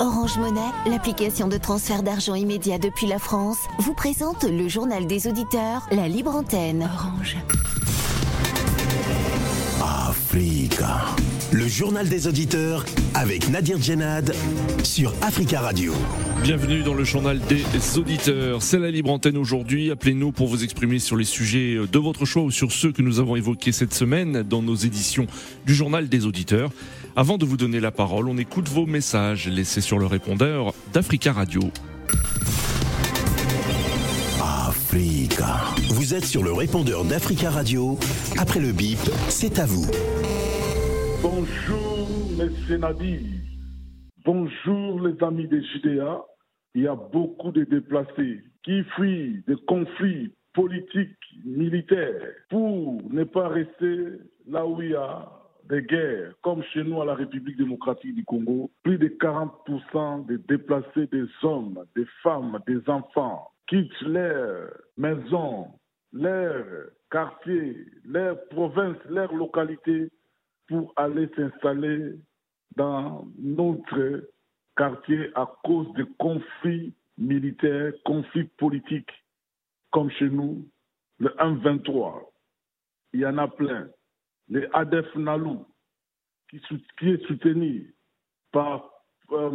Orange Monnaie, l'application de transfert d'argent immédiat depuis la France, vous présente le journal des auditeurs, la libre antenne. Orange. Africa. Le journal des auditeurs avec Nadir Djenad sur Africa Radio. Bienvenue dans le journal des auditeurs. C'est la libre antenne aujourd'hui. Appelez-nous pour vous exprimer sur les sujets de votre choix ou sur ceux que nous avons évoqués cette semaine dans nos éditions du journal des auditeurs. Avant de vous donner la parole, on écoute vos messages laissés sur le répondeur d'Africa Radio. Africa. Vous êtes sur le répondeur d'Africa Radio. Après le bip, c'est à vous. Bonjour, M. Nadi. Bonjour, les amis des JDA. Il y a beaucoup de déplacés qui fuient des conflits politiques, militaires, pour ne pas rester là où il y a des guerres, comme chez nous à la République démocratique du Congo, plus de 40% des déplacés, des hommes, des femmes, des enfants, quittent leur maison, leur quartier, leur province, leur localité pour aller s'installer dans notre quartier à cause de conflits militaires, conflits politiques, comme chez nous, le 1-23. Il y en a plein les ADF Nalou, qui, est soutenu par euh,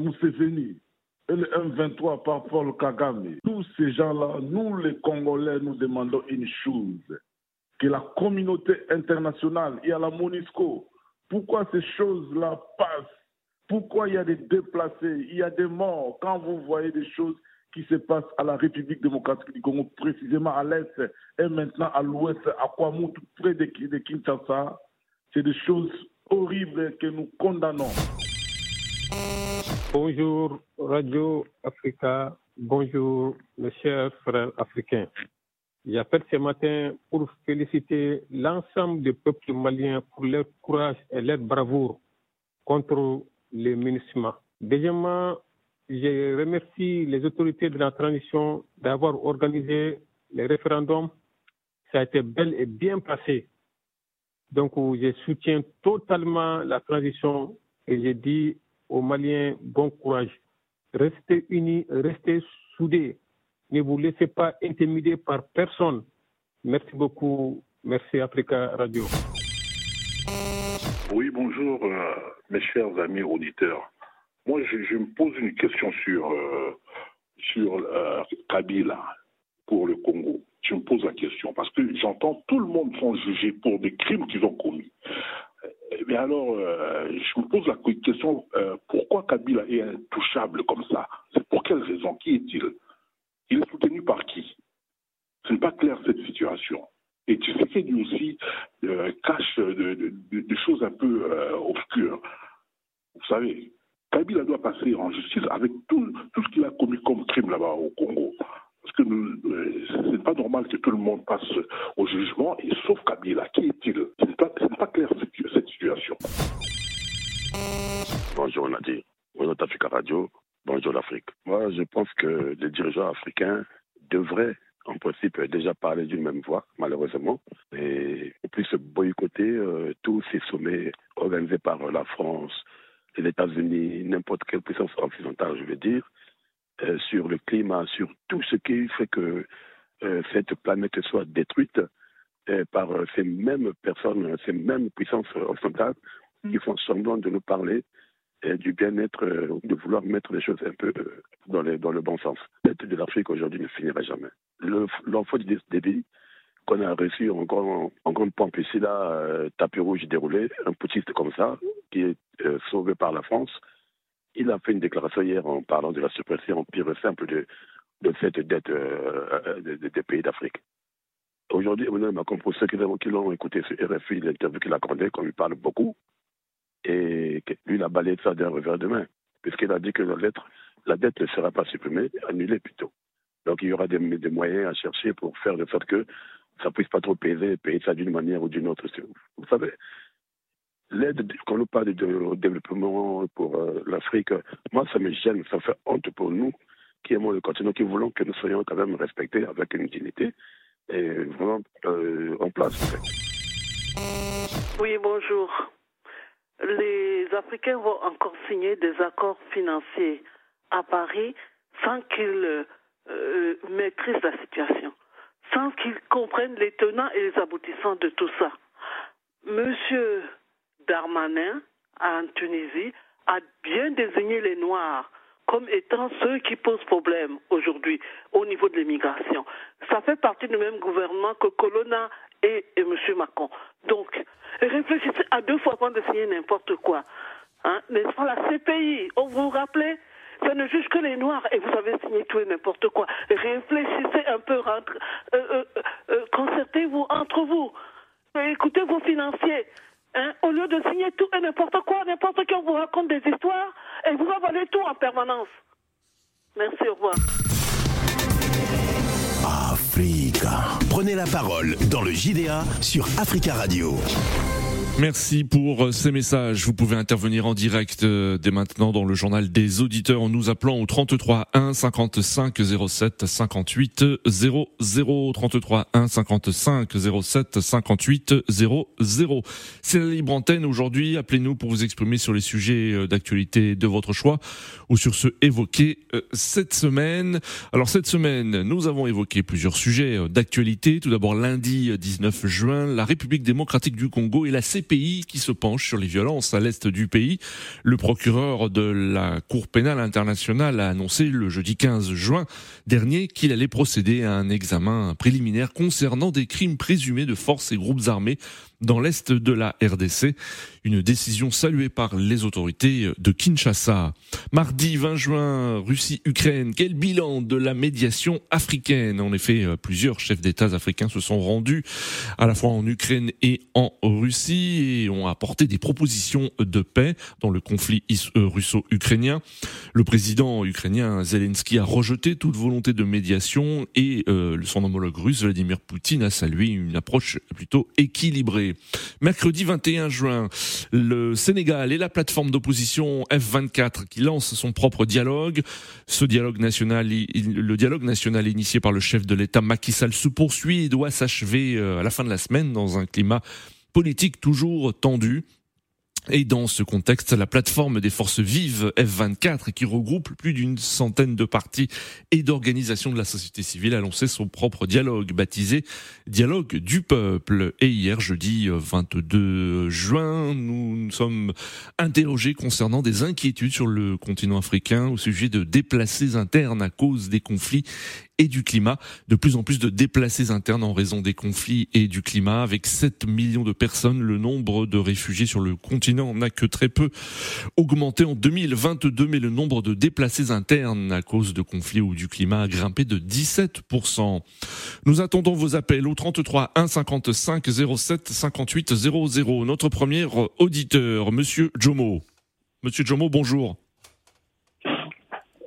et le M23 par Paul Kagame. Tous ces gens-là, nous les Congolais, nous demandons une chose, que la communauté internationale et à la MONUSCO, pourquoi ces choses-là passent? Pourquoi il y a des déplacés, il y a des morts? Quand vous voyez des choses qui se passent à la République démocratique du Congo, précisément à l'est et maintenant à l'ouest, à Kwamou, tout près de, Kinshasa, c'est des choses horribles que nous condamnons. Bonjour Radio Africa, bonjour mes chers frères africains. J'appelle ce matin pour féliciter l'ensemble du peuple malien pour leur courage et leur bravoure contre les municipaux. Deuxièmement, je remercie les autorités de la transition d'avoir organisé les référendums. Ça a été bel et bien passé. Donc, je soutiens totalement la transition et je dis aux Maliens bon courage. Restez unis, restez soudés. Ne vous laissez pas intimider par personne. Merci beaucoup. Merci Africa Radio. Oui, bonjour, euh, mes chers amis auditeurs. Moi, je, me pose une question sur, euh, sur euh, Kabila pour le Congo. Je me pose la question parce que j'entends tout le monde sont jugés pour des crimes qu'ils ont commis. Mais alors, je me pose la question pourquoi Kabila est intouchable comme ça? C'est pour quelle raison? Qui est-il? Il est soutenu par qui? Ce n'est pas clair cette situation. Et tu sais qu'il aussi cache des choses un peu obscures. Vous savez, Kabila doit passer en justice avec tout, tout ce qu'il a commis comme crime là-bas au Congo. Parce que euh, ce n'est pas normal que tout le monde passe au jugement, et sauf Kabila. Qui est-il? Ce n'est pas, clair cette, situation. Bonjour Nadir. Bonjour Africa Radio. Bonjour l'Afrique. Moi, je pense que les dirigeants africains devraient en principe déjà parler d'une même voix, malheureusement, et puissent boycotter euh, tous ces sommets organisés par la France, les États-Unis, n'importe quelle puissance occidentale, je veux dire, euh, sur le climat, sur tout ce qui fait que euh, cette planète soit détruite euh, par ces mêmes personnes, ces mêmes puissances occidentales qui font semblant de nous parler du bien-être, de vouloir mettre les choses un peu dans, dans le bon sens. L'aide de l'Afrique aujourd'hui ne finira jamais. L'enfant du débit qu'on a reçu en, grand, en grande pompe ici, là, tapis rouge déroulé, un putschiste comme ça, qui est euh, sauvé par la France. Il a fait une déclaration hier en parlant de la suppression pire simple de, cette dette euh, euh, des pays d'Afrique. Aujourd'hui, Emmanuel Macron, pour ceux qui l'ont écouté sur RFI, l'interview qu'il a accordée, qu'on lui parle beaucoup, et lui, il a balayé ça d'un revers de main, puisqu'il a dit que la, lettre, la dette ne sera pas supprimée, annulée plutôt. Donc il y aura des, moyens à chercher pour faire de sorte que ça puisse pas trop peser, payer ça d'une manière ou d'une autre. Vous savez, l'aide, quand on parle de développement pour euh, l'Afrique, moi, ça me gêne, ça fait honte pour nous qui aimons le continent, qui voulons que nous soyons quand même respectés avec une dignité et vraiment euh, en place. Oui, bonjour. les Africains vont encore signer des accords financiers à Paris sans qu'ils euh, maîtrisent la situation, sans qu'ils comprennent les tenants et les aboutissants de tout ça. Monsieur Darmanin, en Tunisie, a bien désigné les Noirs comme étant ceux qui posent problème aujourd'hui au niveau de l'immigration. Ça fait partie du même gouvernement que Colonna et, M. Macron. Donc, réfléchissez à deux fois avant de signer n'importe quoi. Hein? N'est-ce pas la CPI Vous vous rappelez? Ça ne juge que les Noirs et vous avez signé tout et n'importe quoi. Réfléchissez un peu, euh, euh, euh, concertez-vous entre vous. Écoutez vos financiers. Hein, au lieu de signer tout et n'importe quoi, n'importe qui, on vous raconte des histoires et vous avalez tout en permanence. Merci, au revoir. Africa. Prenez la parole dans le JDA sur Africa Radio. Merci pour euh, ces messages. Vous pouvez intervenir en direct euh, dès maintenant dans le journal des auditeurs en nous appelant au 33 1 55 07 58 00 33 1 55 07 58 00. C'est la libre antenne aujourd'hui. Appelez-nous pour vous exprimer sur les sujets euh, d'actualité de votre choix ou sur ce évoqué cette semaine. Alors cette semaine, nous avons évoqué plusieurs sujets d'actualité. Tout d'abord lundi 19 juin, la République démocratique du Congo et la CP pays qui se penche sur les violences à l'est du pays. Le procureur de la Cour pénale internationale a annoncé le jeudi 15 juin dernier qu'il allait procéder à un examen préliminaire concernant des crimes présumés de forces et groupes armés dans l'est de la RDC. Une décision saluée par les autorités de Kinshasa. Mardi 20 juin, Russie-Ukraine. Quel bilan de la médiation africaine? En effet, plusieurs chefs d'État africains se sont rendus à la fois en Ukraine et en Russie et ont apporté des propositions de paix dans le conflit euh, russo-ukrainien. Le président ukrainien Zelensky a rejeté toute volonté de médiation et euh, son homologue russe Vladimir Poutine a salué une approche plutôt équilibrée. Mercredi 21 juin, le Sénégal et la plateforme d'opposition F24 qui lance son propre dialogue. Ce dialogue national, le dialogue national initié par le chef de l'État Macky Sall se poursuit et doit s'achever euh, à la fin de la semaine dans un climat politique toujours tendu. Et dans ce contexte, la plateforme des forces vives F24, qui regroupe plus d'une centaine de partis et d'organisations de la société civile, a lancé son propre dialogue, baptisé Dialogue du peuple. Et hier, jeudi 22 juin, nous nous sommes interrogés concernant des inquiétudes sur le continent africain au sujet de déplacés internes à cause des conflits et du climat. De plus en plus de déplacés internes en raison des conflits et du climat. Avec 7 millions de personnes, le nombre de réfugiés sur le continent n'a que très peu augmenté en 2022, mais le nombre de déplacés internes à cause de conflits ou du climat a grimpé de 17%. Nous attendons vos appels au 33 1 55 07 58 00. Notre premier auditeur, Monsieur Jomo. Monsieur Jomo, bonjour.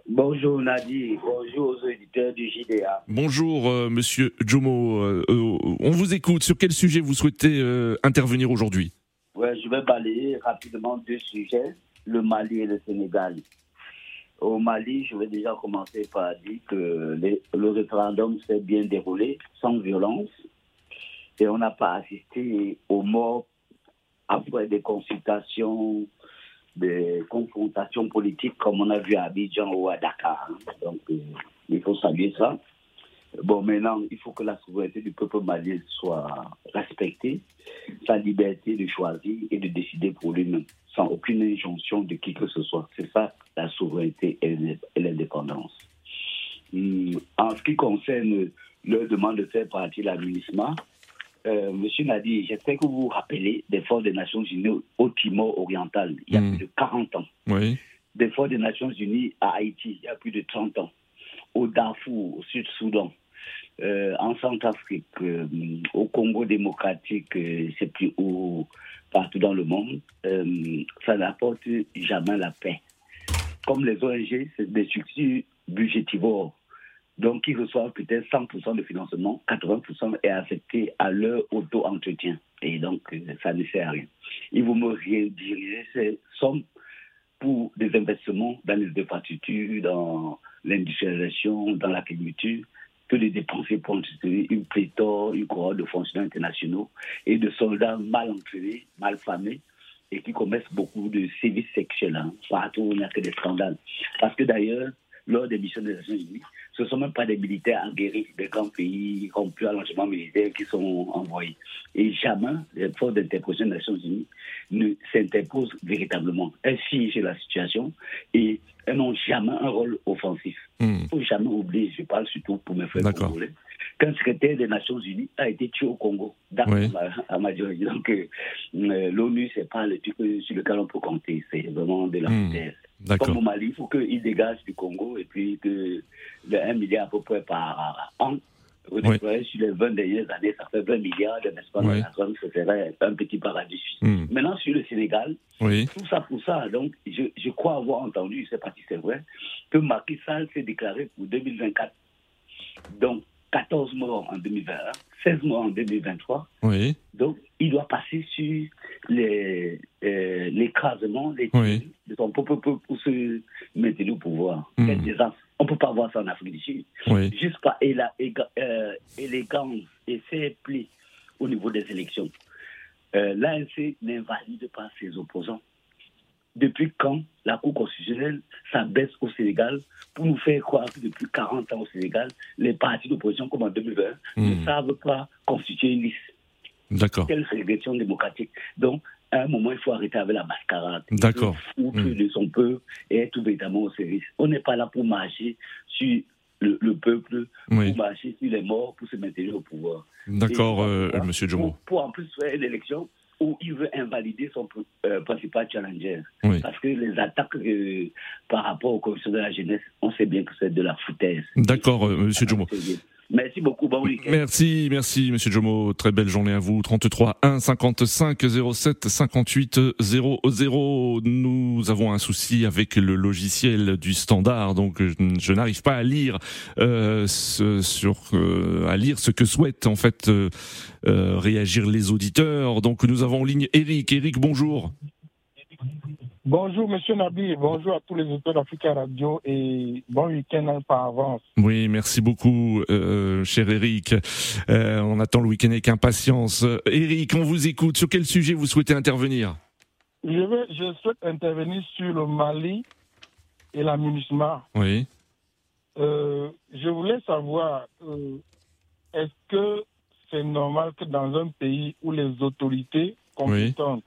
Bonjour Nadi, bonjour aux auditeurs du JDA. Bonjour euh, Monsieur Jomo, euh, euh, on vous écoute. Sur quel sujet vous souhaitez intervenir aujourd'hui? Ouais, Je vais balayer rapidement deux sujets, le Mali et le Sénégal. Au Mali, je vais déjà commencer par dire que le référendum s'est bien déroulé, sans violence, et on n'a pas assisté aux morts après des consultations des confrontations politiques comme on a vu à Abidjan ou à Dakar. Donc, euh, il faut saluer ça. Bon, maintenant, il faut que la souveraineté du peuple malien soit respectée, sa liberté de choisir et de décider pour lui-même, sans aucune injonction de qui que ce soit. C'est ça, la souveraineté et l'indépendance. Hum, en ce qui concerne leur demande de faire partie de l'administration, euh, Monsieur Nadi, j'espère que vous vous rappelez des forces des Nations Unies au Timor oriental, il y a hmm. plus de 40 ans. Oui. Des forces des Nations Unies à Haïti, il y a plus de 30 ans. Au Darfour, au Sud-Soudan, euh, en Centrafrique, euh, au Congo démocratique, c'est plus haut partout dans le monde, ça n'apporte jamais la paix. Comme les ONG, c'est des structures budgétivores donc ils reçoivent peut-être 100% de financement, 80% est affecté à leur auto-entretien. Et donc, euh, ça ne sert à rien. Ils vont me rediriger ces sommes pour des investissements dans les infrastructures, dans l'industrialisation, dans l'agriculture, que les dépenser pour entretenir une pléthore, une cohorte de fonctionnaires internationaux et de soldats mal entraînés, mal famés, et qui commettent beaucoup de sévices sexuels. Hein. Partout, il n'y a que des scandales. Parce que d'ailleurs, lors des missions des Nations Unies, ce ne sont même pas des militaires aguerris des grands pays rompus à l'engagement militaire qui sont envoyés. Et jamais les forces d'interposition des Nations Unies ne s'interposent véritablement. Elles figent la situation et elles n'ont jamais un rôle offensif. Il Hmm. ne faut jamais oublier, je parle surtout pour mes frères congolais, qu'un secrétaire des Nations Unies a été tué au Congo, Oui. à. Donc, euh, l'ONU, c'est pas le truc sur lequel on peut compter. C'est vraiment de la Hmm. Comme au Mali, il faut qu'il dégage du Congo et puis que de 1 milliard à peu près par an, redéployé sur les 20 dernières années, ça fait 20 milliards, n'est-ce pas, dans Oui. la zone, ce serait un petit paradis. Hmm. Maintenant, sur le Sénégal, Oui. tout ça pour ça, donc je, je crois avoir entendu, je ne sais pas si c'est vrai, que Macky Sall s'est déclaré pour 2024. Donc, 14 morts en 2021, 16 morts en 2023. Oui. Donc, il doit passer sur les, euh, l'écrasement, les Oui. de son peuple pour se maintenir au pouvoir. Hmm. On ne peut pas voir ça en Afrique du Sud. Oui. Juste par euh, élégance et fair play au niveau des élections. Euh, L'ANC n'invalide pas ses opposants. Depuis quand la Cour constitutionnelle s'abaisse au Sénégal pour nous faire croire que depuis 40 ans au Sénégal, les partis d'opposition, comme en 2020, ne Hmm. savent pas constituer une liste D'accord. quelle régression démocratique. Donc, à un moment, il faut arrêter avec la mascarade. D'accord. Il faut foutre Mm. de son peuple et être véritablement au service. On n'est pas là pour marcher sur le, le peuple, Oui. pour marcher sur les morts, pour se maintenir au pouvoir. D'accord, euh, Monsieur Jomo. Pour, pour en plus faire une élection où il veut invalider son euh, principal challenger. Oui. Parce que les attaques euh, par rapport aux commissions de la jeunesse, on sait bien que c'est de la foutaise. D'accord, euh, Monsieur Jomo. Merci beaucoup, bon week-end. Merci, merci Monsieur Jomo. Très belle journée à vous. 33 1 55 07 58 00. Nous avons un souci avec le logiciel du standard, donc je, n'arrive pas à lire euh, ce, sur euh, à lire ce que souhaitent en fait euh, euh, réagir les auditeurs. Donc nous avons en ligne Eric. Eric, bonjour. Bonjour, monsieur Nabi, bonjour à tous les auteurs d'Africa Radio et bon week-end par avance. Oui, merci beaucoup, euh, cher Eric. Euh, on attend le week-end avec impatience. Euh, Eric, on vous écoute. Sur quel sujet vous souhaitez intervenir? Je, je souhaite intervenir sur le Mali et la MINUSMA. Oui. Euh, je voulais savoir, euh, est-ce que c'est normal que dans un pays où les autorités compétentes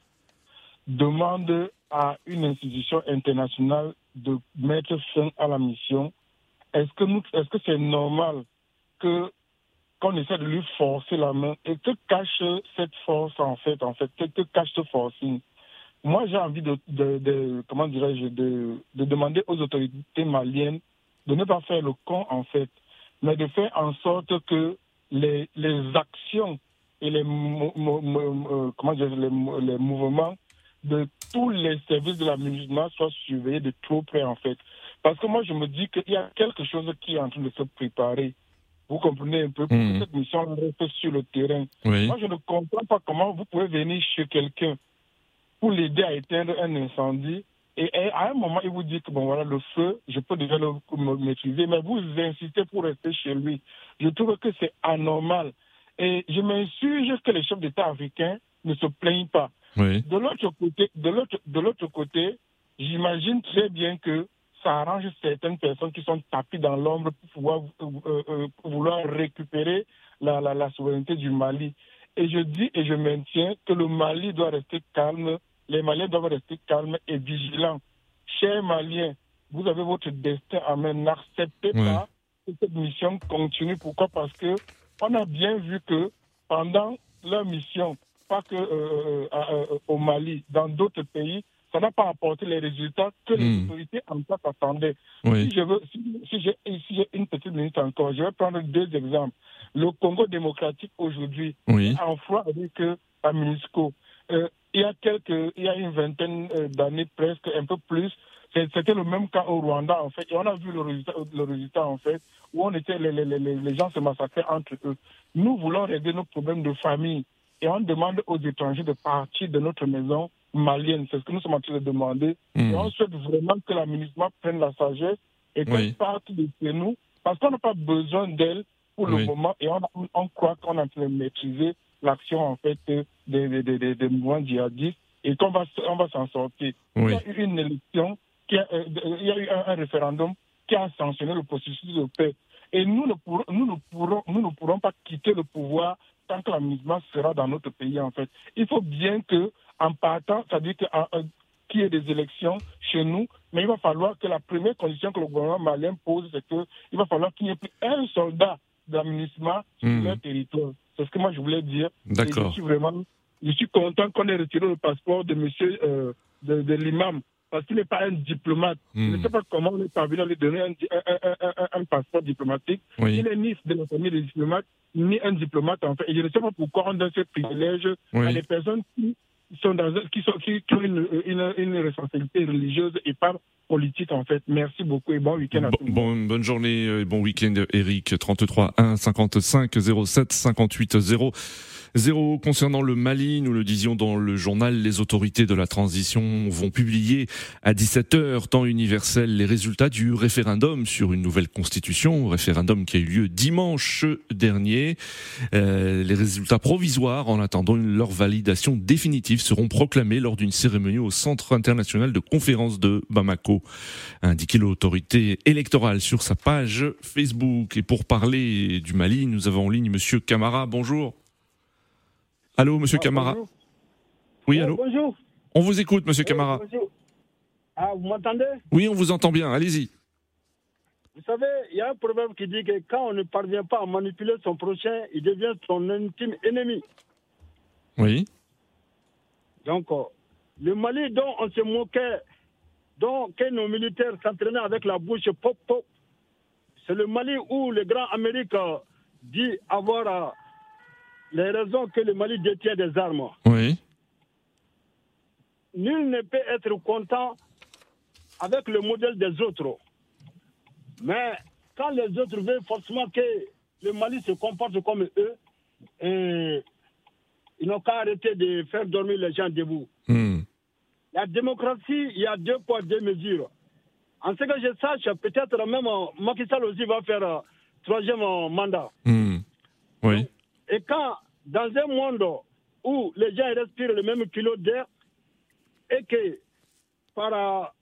demandent à une institution internationale de mettre fin à la mission, est-ce que est-ce que c'est normal que qu'on essaie de lui forcer la main? Et que cache cette force en fait, en fait, que, cache ce forcing? Moi, j'ai envie de, de, comment dirais-je, de, de demander aux autorités maliennes de ne pas faire le con en fait, mais de faire en sorte que les, les actions et les, euh, comment dire, les mouvements de tous les services de la MINUSMA soient surveillés de trop près en fait. Parce que moi je me dis qu'il y a quelque chose qui est en train de se préparer. Vous comprenez un peu? Pour Mhm. que cette mission reste sur le terrain. Oui. Moi je ne comprends pas comment vous pouvez venir chez quelqu'un pour l'aider à éteindre un incendie et, et à un moment, il vous dit que bon voilà, le feu, je peux déjà le maîtriser, mais vous insistez pour rester chez lui. Je trouve que c'est anormal. Et je m'insurge que les chefs d'État africains ne se plaignent pas. Oui. De l'autre côté, de l'autre, de l'autre côté, j'imagine très bien que ça arrange certaines personnes qui sont tapées dans l'ombre pour pouvoir euh, euh, pour vouloir récupérer la, la, la souveraineté du Mali. Et je dis et je maintiens que le Mali doit rester calme, les Maliens doivent rester calmes et vigilants. Chers Maliens, vous avez votre destin en main. N'acceptez pas que cette mission continue. Pourquoi? Parce que on a bien vu que pendant leur mission, pas que euh, euh, euh, au Mali, dans d'autres pays, ça n'a pas apporté les résultats que les Hmm. autorités en place attendaient. Oui. Si je veux, si, si j'ai si une petite minute encore, je vais prendre deux exemples. Le Congo démocratique aujourd'hui Oui. en froid avec euh, MINUSCO. Euh, il y a quelques, il y a une vingtaine d'années presque, un peu plus, c'était le même cas au Rwanda en fait. Et on a vu le résultat, le résultat en fait, où on était, les, les, les, les gens se massacraient entre eux. Nous voulons régler nos problèmes de famille et on demande aux étrangers de partir de notre maison malienne. C'est ce que nous sommes en train de demander. Hmm. Et on souhaite vraiment que la MINUSMA prenne la sagesse et qu'elle Oui. parte de chez nous parce qu'on n'a pas besoin d'elle pour le moment et on, on croit qu'on est en train de maîtriser l'action en fait des, des, des, des- des mouvements djihadistes et qu'on va, on va s'en sortir. Il y a eu une élection, qui a, il y a eu un, un référendum qui a sanctionné le processus de paix. Et nous ne, pourrons, nous, ne pourrons, nous ne pourrons pas quitter le pouvoir tant que l'amusement sera dans notre pays, en fait. Il faut bien que, en partant, c'est-à-dire qu'il y ait des élections chez nous, mais il va falloir que la première condition que le gouvernement malien pose, c'est qu'il va falloir qu'il n'y ait plus un soldat d'aménagement sur mmh. leur territoire. C'est ce que moi je voulais dire. D'accord. Je suis vraiment, je suis content qu'on ait retiré le passeport de monsieur, euh, de, de l'imam parce qu'il n'est pas un diplomate. Mmh. Je ne sais pas comment on est parvenu à lui donner un, un, un, un passeport diplomatique. Oui. Il n'est ni de la famille des diplomates, ni un diplomate en fait. Et je ne sais pas pourquoi on donne ce privilège oui. à des personnes qui sont dans qui, sont, qui, qui ont une, une, une, responsabilité religieuse et pas politique en fait. Merci beaucoup et bon week-end à bon, tous. Bon, bonne journée et bon week-end Eric. 33 1 55 07 58 0. Zéro concernant le Mali, nous le disions dans le journal, les autorités de la transition vont publier à 17h, temps universel, les résultats du référendum sur une nouvelle constitution, référendum qui a eu lieu dimanche dernier. Euh, les résultats provisoires, en attendant leur validation définitive, seront proclamés lors d'une cérémonie au Centre international de conférence de Bamako, a indiqué l'autorité électorale sur sa page Facebook. Et pour parler du Mali, nous avons en ligne Monsieur Camara. Bonjour. Allô, Monsieur Camara. Bonjour. Oui, allô. Bonjour. On vous écoute, Monsieur Camara. Bonjour. Ah, vous m'entendez? Oui, on vous entend bien. Allez-y. Vous savez, il y a un proverbe qui dit que quand on ne parvient pas à manipuler son prochain, il devient son intime ennemi. Oui. Donc, le Mali dont on se moquait, dont que nos militaires s'entraînaient avec la bouche pop pop, c'est le Mali où le grand Amérique dit avoir les raisons que le Mali détient des armes. Oui. Nul ne peut être content avec le modèle des autres. Mais quand les autres veulent forcément que le Mali se comporte comme eux, et ils n'ont qu'à arrêter de faire dormir les gens debout. Hmm. La démocratie, il y a deux poids, deux mesures. En ce que je sache, peut-être même Macky Sall aussi va faire un troisième mandat. Hmm. Oui. Et quand, dans un monde où les gens respirent le même kilo d'air, et que par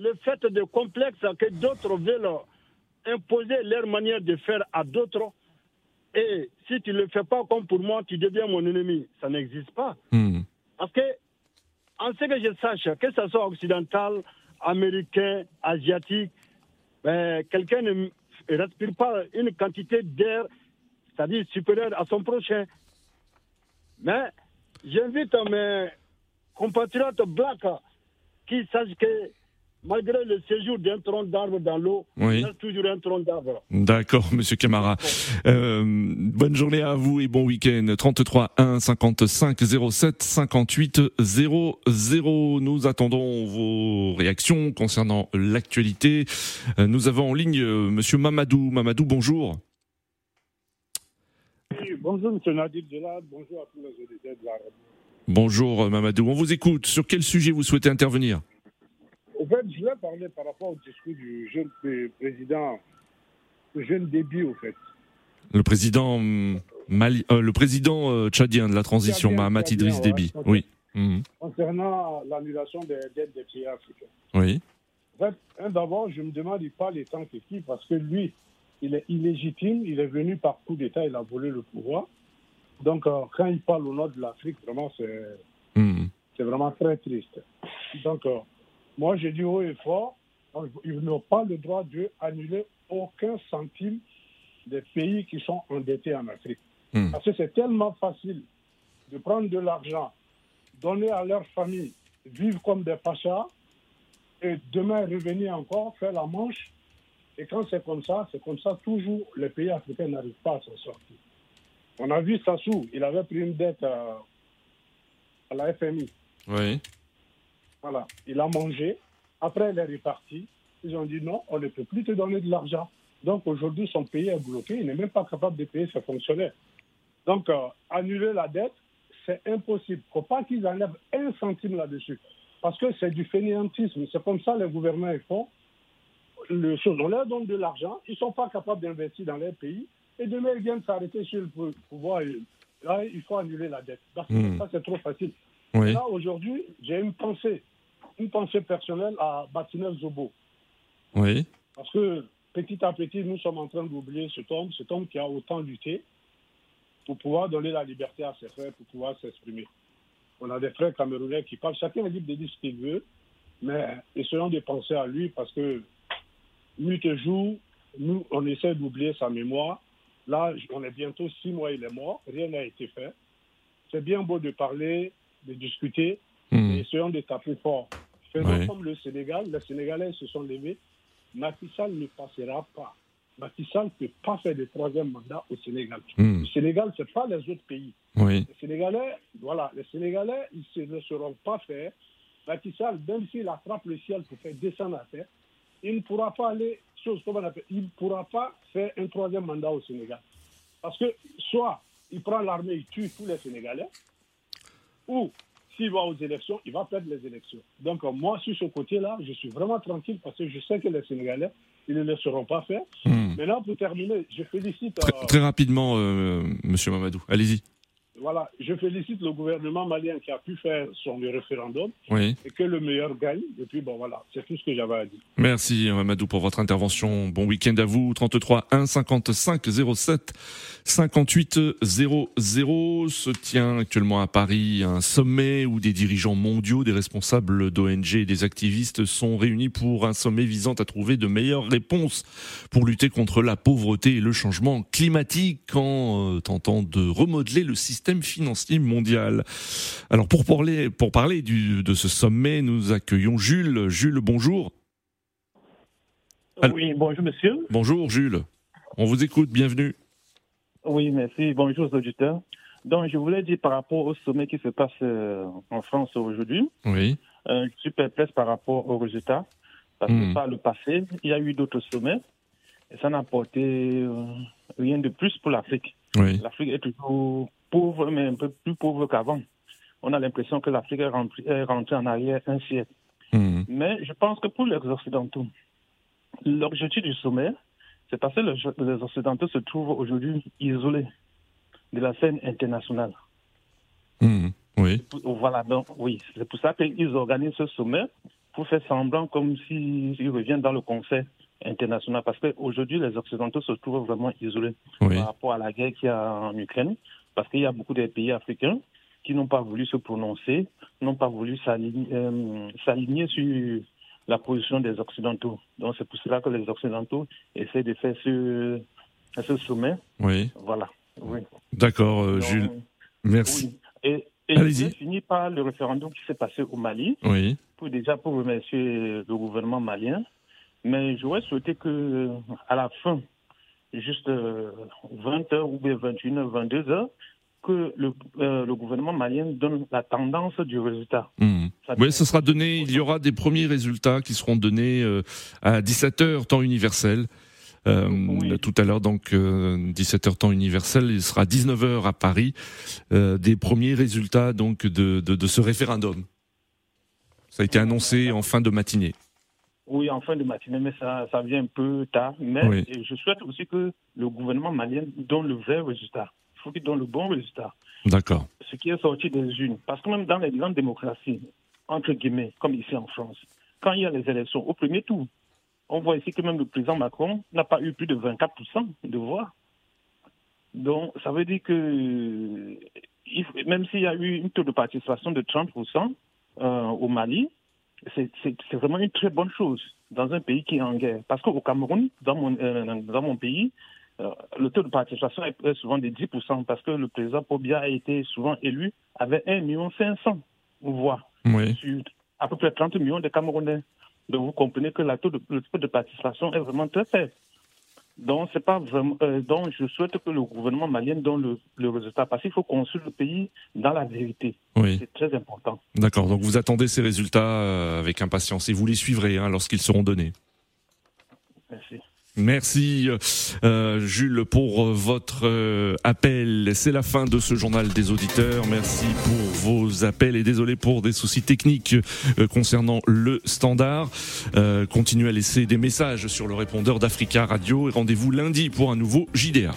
le fait de complexe que d'autres veulent imposer leur manière de faire à d'autres, et si tu ne le fais pas comme pour moi, tu deviens mon ennemi. Ça n'existe pas. Hmm. Parce que, en ce que je sache, que ce soit occidental, américain, asiatique, ben, quelqu'un ne respire pas une quantité d'air c'est-à-dire supérieur à son prochain. Mais j'invite mes compatriotes blacks qui sachent que malgré le séjour d'un tronc d'arbre dans l'eau, oui. il y a toujours un tronc d'arbre. D'accord, Monsieur Camara. Euh, bonne journée à vous et bon week-end. 33 1 55 07 58 00. Nous attendons vos réactions concernant l'actualité. Euh, nous avons en ligne euh, Monsieur Mamadou. Mamadou, bonjour. Bonjour, M. Nadir Djelad. Bonjour à tous les auditeurs de la radio. Bonjour, Mamadou. On vous écoute. Sur quel sujet vous souhaitez intervenir? En fait, je voulais parler par rapport au discours du jeune président, le jeune début, au fait. Le président, Mali, euh, le président euh, tchadien de la transition, Mahamat Idriss Déby. Oui. Mhm. Concernant l'annulation des dettes des pays africains. Oui. En fait, d'abord, je me demande, il parle étant que qui Parce que lui, il est illégitime, il est venu par coup d'État, il a volé le pouvoir. Donc, euh, quand il parle au nord de l'Afrique, vraiment, c'est c'est vraiment très triste. Donc, euh, moi, je dis haut et fort, ils n'ont pas le droit d'annuler aucun centime des pays qui sont endettés en Afrique. Mhm. Parce que c'est tellement facile de prendre de l'argent, donner à leur famille, vivre comme des pachas, et demain revenir encore, faire la manche. Et quand c'est comme ça, c'est comme ça, toujours les pays africains n'arrivent pas à s'en sortir. On a vu Sassou, il avait pris une dette euh, à la FMI. Oui. Voilà, il a mangé. Après, il est reparti. Ils ont dit non, on ne peut plus te donner de l'argent. Donc aujourd'hui, son pays est bloqué. Il n'est même pas capable de payer ses fonctionnaires. Donc, euh, annuler la dette, c'est impossible. Il ne faut pas qu'ils enlèvent un centime là-dessus. Parce que c'est du fainéantisme. C'est comme ça les gouvernements font. Le, on leur donne de l'argent. Ils ne sont pas capables d'investir dans leur pays. Et demain, ils viennent s'arrêter sur le pouvoir. Et là, il faut annuler la dette. Parce que Mm. ça, c'est trop facile. Là, aujourd'hui, j'ai une pensée, une pensée personnelle à Batinel Zobo. Oui. Parce que petit à petit, nous sommes en train d'oublier cet homme, cet homme qui a autant lutté pour pouvoir donner la liberté à ses frères, pour pouvoir s'exprimer. On a des frères camerounais qui parlent, chacun est libre de dire ce qu'il veut, mais essayons de penser à lui parce que nuit et jour, nous, on essaie d'oublier sa mémoire. Là, on est bientôt six mois, il est mort, rien n'a été fait. C'est bien beau de parler, de discuter, mais essayons de taper fort. Faisons comme le Sénégal, les Sénégalais se sont levés. Macky Sall ne passera pas. Macky Sall ne peut pas faire de troisième mandat au Sénégal. Le Sénégal, ce n'est pas les autres pays. Les Sénégalais, voilà, les Sénégalais, ils ne seront pas faire. Macky Sall, même s'il attrape le ciel pour faire descendre la terre, il ne pourra pas aller, chose comme on appelle, il ne pourra pas faire un troisième mandat au Sénégal. Parce que soit il prend l'armée, il tue tous les Sénégalais, ou s'il va aux élections, il va perdre les élections. Donc moi, sur ce côté-là, je suis vraiment tranquille parce que je sais que les Sénégalais, ils ne laisseront pas faire. Hmm. Maintenant, pour terminer, je félicite... Très, euh, très rapidement, euh, Monsieur Mamadou, allez-y. Voilà, je félicite le gouvernement malien qui a pu faire son référendum Oui. et que le meilleur gagne. Et puis, bon, voilà, c'est tout ce que j'avais à dire. Merci Mamadou pour votre intervention. Bon week-end à vous. 33 1 55 07 58 00 se tient actuellement à Paris un sommet où des dirigeants mondiaux, des responsables d'ONG et des activistes sont réunis pour un sommet visant à trouver de meilleures réponses pour lutter contre la pauvreté et le changement climatique en euh, tentant de remodeler le système financier mondial. Alors pour parler, pour parler du, de ce sommet, nous accueillons Jules. Jules, bonjour. Allô Oui, bonjour monsieur. Bonjour Jules. On vous écoute, bienvenue. Oui, merci. Bonjour aux auditeurs. Donc, je voulais dire par rapport au sommet qui se passe euh, en France aujourd'hui, Oui. euh, je suis perplexe par rapport aux résultats. Parce que Hmm. par le passé, il y a eu d'autres sommets et ça n'a apporté euh, rien de plus pour l'Afrique. Oui. L'Afrique est toujours pauvre, mais un peu plus pauvre qu'avant. On a l'impression que l'Afrique est rentrée, en arrière un siècle. Hmm. Mais je pense que pour les Occidentaux, l'objectif du sommet, c'est parce que les Occidentaux se trouvent aujourd'hui isolés de la scène internationale. Hmm. Oui. Voilà, donc oui, c'est pour ça qu'ils organisent ce sommet pour faire semblant comme s'ils reviennent dans le concert international. Parce qu'aujourd'hui, les Occidentaux se trouvent vraiment isolés Oui. par rapport à la guerre qu'il y a en Ukraine. Parce qu'il y a beaucoup de pays africains qui n'ont pas voulu se prononcer, n'ont pas voulu s'aligner euh, s'aligner sur la position des Occidentaux. Donc c'est pour cela que les Occidentaux essaient de faire ce, ce sommet. Oui. Voilà. Oui. D'accord, euh, Jules. Merci. oui. Et, et je finir par le référendum qui s'est passé au Mali. Oui. Pour déjà pour remercier le gouvernement malien. Mais j'aurais souhaité que à la fin, juste 20h ou bien 21h, 22h, que le, euh, le gouvernement malien donne la tendance du résultat. Hmm. Oui, ce sera donné. Il y aura des premiers résultats qui seront donnés euh, à 17h temps universel. Euh, Tout à l'heure, donc 17h temps universel, il sera 19h à Paris. euh, des premiers résultats donc de, de, de ce référendum. Ça a été annoncé en fin de matinée. Oui, en fin de matinée, mais ça, ça vient un peu tard. Mais Oui. je souhaite aussi que le gouvernement malien donne le vrai résultat. Il faut qu'il donne le bon résultat. D'accord. ce qui est sorti des unes. Parce que même dans les grandes démocraties, entre guillemets, comme ici en France, quand il y a les élections au premier tour, on voit ici que même le président Macron n'a pas eu plus de 24% de voix. Donc, ça veut dire que même s'il y a eu une taux de participation de 30% euh, au Mali, c'est vraiment une très bonne chose dans un pays qui est en guerre. Parce qu'au Cameroun, dans mon, euh, dans mon pays, euh, le taux de participation est souvent de 10% parce que le président Pobia a été souvent élu avec 1 million 500 voix Oui. sur à peu près 30 millions de Camerounais. Donc vous comprenez que la taux de, le taux de participation est vraiment très faible. Donc c'est pas vraiment. euh, donc je souhaite que le gouvernement malien donne le, le résultat parce qu'il faut construire le pays dans la vérité. Oui. C'est très important. D'accord. Donc vous attendez ces résultats euh, avec impatience et vous les suivrez hein, lorsqu'ils seront donnés. Merci. Merci euh, Jules pour votre euh, appel. C'est la fin de ce journal des auditeurs. Merci pour vos appels et désolé pour des soucis techniques euh, concernant le standard. Euh, continuez à laisser des messages sur le répondeur d'Africa Radio et rendez-vous lundi pour un nouveau JDA.